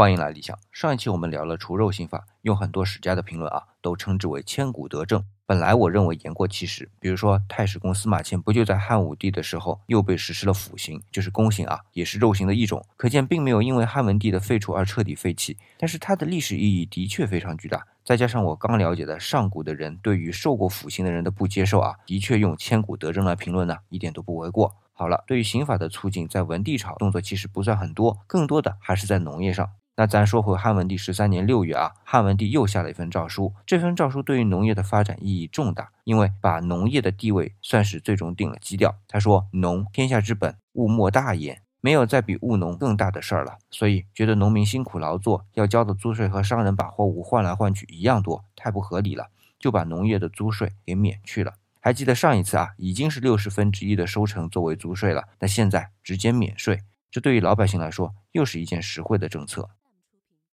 欢迎来理想。上一期我们聊了除肉刑法，用很多史家的评论啊，都称之为千古德政。本来我认为言过其实，比如说太史公司马迁不就在汉武帝的时候又被实施了腐刑，就是宫刑啊，也是肉刑的一种。可见并没有因为汉文帝的废除而彻底废弃，但是它的历史意义的确非常巨大。再加上我刚了解的上古的人对于受过腐刑的人的不接受啊，的确用千古德政来评论呢，一点都不为过。好了，对于刑法的促进，在文帝朝动作其实不算很多，更多的还是在农业上。那咱说回汉文帝十三年六月啊，汉文帝又下了一份诏书。这份诏书对于农业的发展意义重大，因为把农业的地位算是最终定了基调。他说：“农天下之本，物莫大焉，没有再比务农更大的事儿了。”所以觉得农民辛苦劳作要交的租税和商人把货物换来换去一样多，太不合理了，就把农业的租税给免去了。还记得上一次啊，已经是六十分之一的收成作为租税了，那现在直接免税，这对于老百姓来说又是一件实惠的政策。